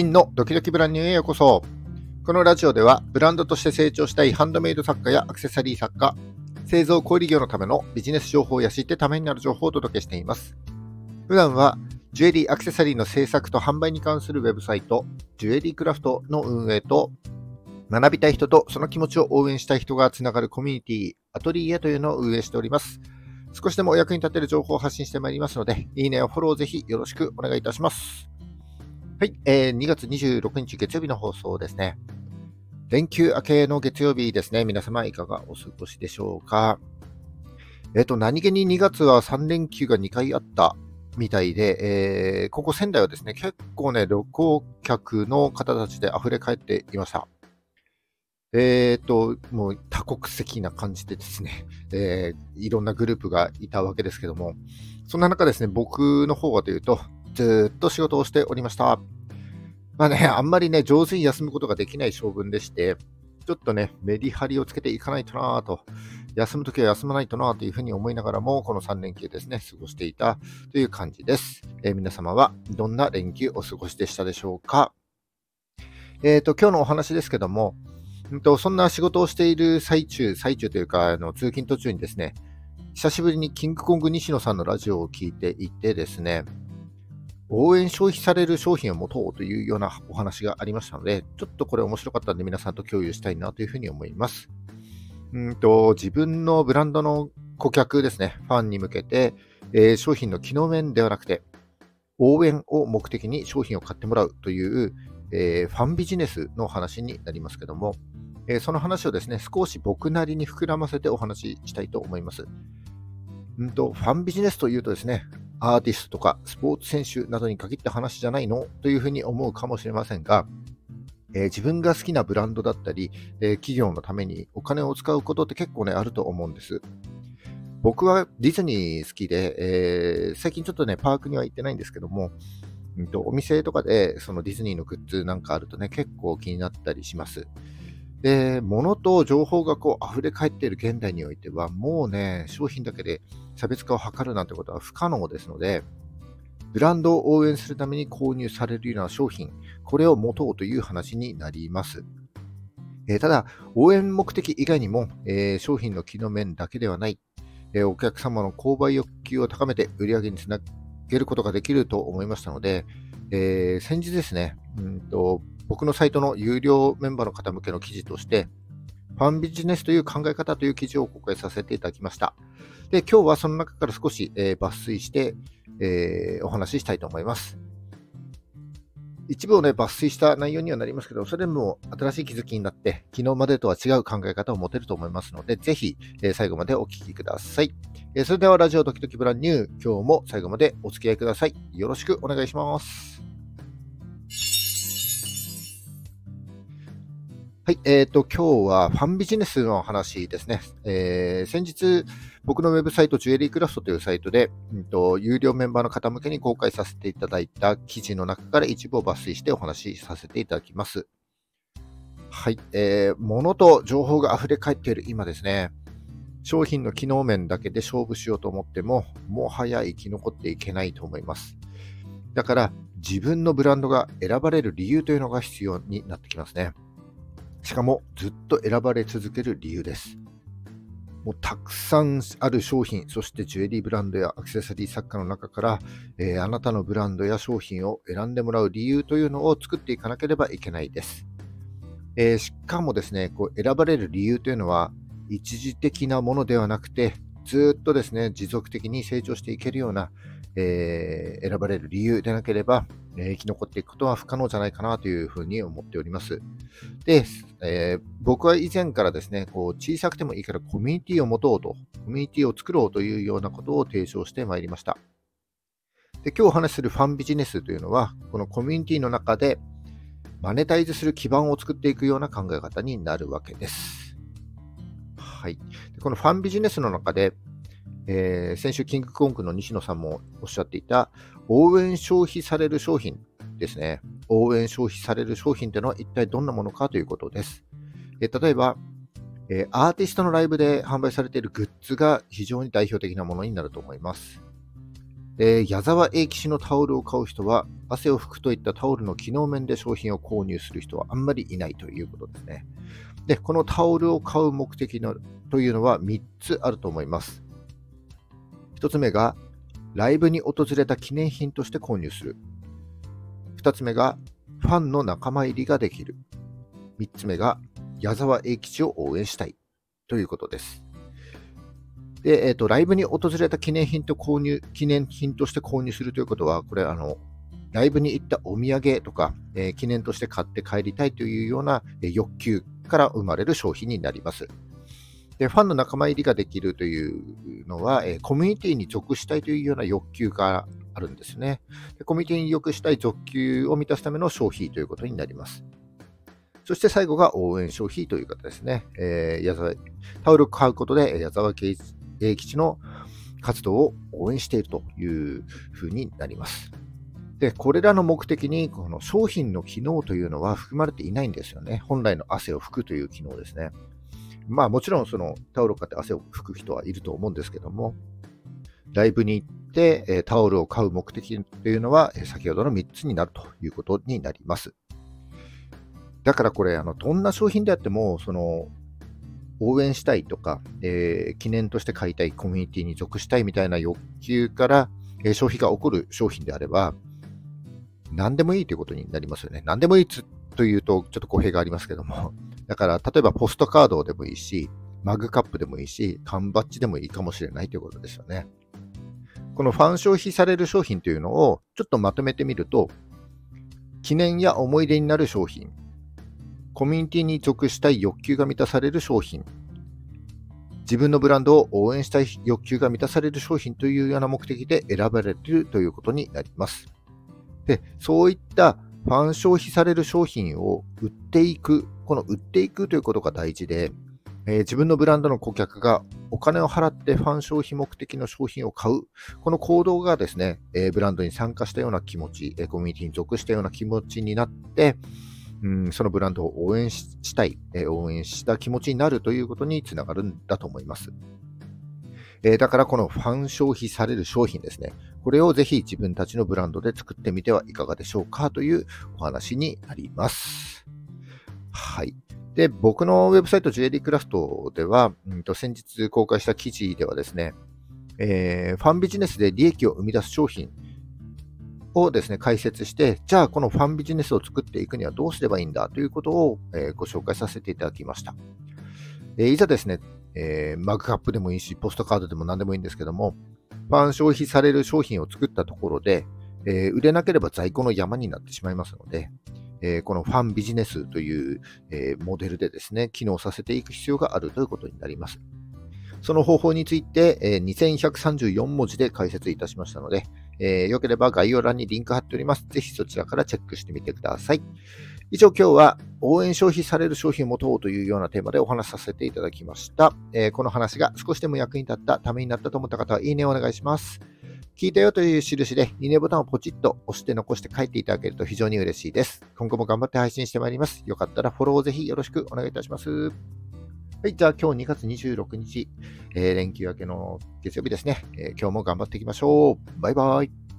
真のドキドキブランニューへようこそ。このラジオでは、ブランドとして成長したいハンドメイド作家やアクセサリー作家、製造小売業のためのビジネス情報や知ってためになる情報をお届けしています。普段は、ジュエリーアクセサリーの制作と販売に関するウェブサイト、ジュエリークラフトの運営と、学びたい人とその気持ちを応援したい人がつながるコミュニティ、アトリエというのを運営しております。少しでもお役に立てる情報を発信してまいりますので、いいねやフォローをぜひよろしくお願いいたします。はい、えー、2月26日月曜日の放送ですね。連休明けの月曜日ですね。皆様いかがお過ごしでしょうか？えっ、ー、と、何気に2月は3連休が2回あったみたいで、えー、ここ仙台はですね、結構ね、旅行客の方たちで溢れ返っていました。えっ、ー、と、もう多国籍な感じでですね、えー、いろんなグループがいたわけですけども、そんな中ですね、僕の方はというと、ずっと仕事をしておりました。まあね、あんまりね、上手に休むことができない性分でして、ちょっとね、メリハリをつけていかないとなぁと、休むときは休まないとなぁというふうに思いながらも、この3連休ですね、過ごしていたという感じです。えー、皆様はどんな連休お過ごしでしたでしょうか？えっ、ー、と、今日のお話ですけども、んと、そんな仕事をしている最中、最中というか、あの通勤途中にですね、久しぶりにキングコング西野さんのラジオを聞いていてですね、応援消費される商品を持とうというようなお話がありましたので、ちょっとこれ面白かったんで皆さんと共有したいなというふうに思います。うんと自分のブランドの顧客ですね、ファンに向けて、えー、商品の機能面ではなくて、応援を目的に商品を買ってもらうという、えー、ファンビジネスの話になりますけども、えー、その話をですね、少し僕なりに膨らませてお話ししたいと思います。うんとファンビジネスというとですね、アーティストとかスポーツ選手などに限った話じゃないの？というふうに思うかもしれませんが、えー、自分が好きなブランドだったり、えー、企業のためにお金を使うことって結構ね、あると思うんです。僕はディズニー好きで、えー、最近ちょっとね、パークには行ってないんですけども、うんと、お店とかでそのディズニーのグッズなんかあるとね、結構気になったりします。で、物と情報がこう溢れ返っている現代においては、もうね、商品だけで差別化を図るなんてことは不可能ですので、ブランドを応援するために購入されるような商品、これを持とうという話になります。えー、ただ、応援目的以外にも、えー、商品の機能面だけではない、えー、お客様の購買欲求を高めて売り上げにつなげることができると思いましたので、え先日ですね、うんと、僕のサイトの有料メンバーの方向けの記事として、ファンビジネスという考え方という記事を公開させていただきました。で、今日はその中から少し、えー、抜粋して、えー、お話ししたいと思います。一部をね、抜粋した内容にはなりますけど、それも新しい気づきになって、昨日までとは違う考え方を持てると思いますので、ぜひ、えー、最後までお聞きください。え、それでは、ラジオドキドキブランニュー、今日も最後までお付き合いください。よろしくお願いします。はい、えっ、ー、と、今日はファンビジネスの話ですね。えー、先日、僕のウェブサイト、ジュエリークラフトというサイトで、うんと、有料メンバーの方向けに公開させていただいた記事の中から一部を抜粋してお話しさせていただきます。はい、えー、物と情報が溢れ返っている今ですね。商品の機能面だけで勝負しようと思っても、もはや生き残っていけないと思います。だから、自分のブランドが選ばれる理由というのが必要になってきますね。しかもずっと選ばれ続ける理由です。もうたくさんある商品、そしてジュエリーブランドやアクセサリー作家の中から、えー、あなたのブランドや商品を選んでもらう理由というのを作っていかなければいけないです。えー、しかもですね、こう選ばれる理由というのは一時的なものではなくて、ずっとですね、持続的に成長していけるような、えー、選ばれる理由でなければ、え生き残っていくことは不可能じゃないかなというふうに思っております。で、えー、僕は以前からですね、こう小さくてもいいからコミュニティを持とうと、コミュニティを作ろうというようなことを提唱してまいりました。で今日お話しするファンビジネスというのは、このコミュニティの中でマネタイズする基盤を作っていくような考え方になるわけです。はい。でこのファンビジネスの中で、えー、先週キングコングの西野さんもおっしゃっていた応援消費される商品ですね。応援消費される商品というのは一体どんなものかということです。えー、例えば、えー、アーティストのライブで販売されているグッズが非常に代表的なものになると思います。で矢沢永吉のタオルを買う人は、汗を拭くといったタオルの機能面で商品を購入する人はあんまりいないということですね。で、このタオルを買う目的のというのは3つあると思います。1つ目が、ライブに訪れた記念品として購入する。2つ目が、ファンの仲間入りができる。3つ目が、矢沢永吉を応援したいということです。で、えっ、ー、と、ライブに訪れた記念品と購入、記念品として購入するということは、これ、あの、ライブに行ったお土産とか、えー、記念として買って帰りたいというような、え、欲求から生まれる商品になります。で、ファンの仲間入りができるというのは、えー、コミュニティに属したいというような欲求があるんですねで。コミュニティに属したい欲求を満たすための消費ということになります。そして最後が応援消費という方ですね。えー、矢沢タオルを買うことで矢沢永吉の活動を応援しているというふうになります。で、これらの目的にこの商品の機能というのは含まれていないんですよね。本来の汗を拭くという機能ですね。まあもちろんそのタオルを買って汗を拭く人はいると思うんですけども、ライブに行って、えタオルを買う目的というのは、え先ほどの3つになるということになります。だからこれ、あのどんな商品であっても、その応援したいとか、えー、記念として買いたい、コミュニティに属したいみたいな欲求から、え、消費が起こる商品であれば、何でもいいということになりますよね。何でもいいというと、ちょっと語弊がありますけども、だから、例えばポストカードでもいいし、マグカップでもいいし、缶バッジでもいいかもしれないということですよね。このファン消費される商品というのをちょっとまとめてみると、記念や思い出になる商品、コミュニティに属したい欲求が満たされる商品、自分のブランドを応援したい欲求が満たされる商品というような目的で選ばれているということになります。で、そういったファン消費される商品を売っていく、この売っていくということが大事で、えー、自分のブランドの顧客がお金を払ってファン消費目的の商品を買う、この行動がですね、えー、ブランドに参加したような気持ち、えー、コミュニティに属したような気持ちになって、うん、そのブランドを応援したい、え応援した気持ちになるということにつながるんだと思います。えだからこのファン消費される商品ですね。これをぜひ自分たちのブランドで作ってみてはいかがでしょうかというお話になります。はい。で、僕のウェブサイト JD クラフトでは、うんと先日公開した記事ではですね、えー、ファンビジネスで利益を生み出す商品をですね、解説して、じゃあこのファンビジネスを作っていくにはどうすればいいんだということを、えー、ご紹介させていただきました。えー、いざですね、えマグカップでもいいし、ポストカードでも何でもいいんですけども、ファン消費される商品を作ったところで、え売れなければ在庫の山になってしまいますので、えこのファンビジネスという、えモデルでですね、機能させていく必要があるということになります。その方法について、え2134文字で解説いたしましたので、えー、よければ概要欄にリンク貼っております。ぜひそちらからチェックしてみてください。以上今日は応援消費される商品を持とうというようなテーマでお話しさせていただきました。えー、この話が少しでも役に立った、ためになったと思った方は、いいねをお願いします。聞いたよという印で、いいねボタンをポチッと押して残して書いていただけると非常に嬉しいです。今後も頑張って配信してまいります。よかったらフォローをぜひよろしくお願いいたします。はい、じゃあ今日2月26日、えー、連休明けの月曜日ですね、えー、今日も頑張っていきましょう。バイバイ。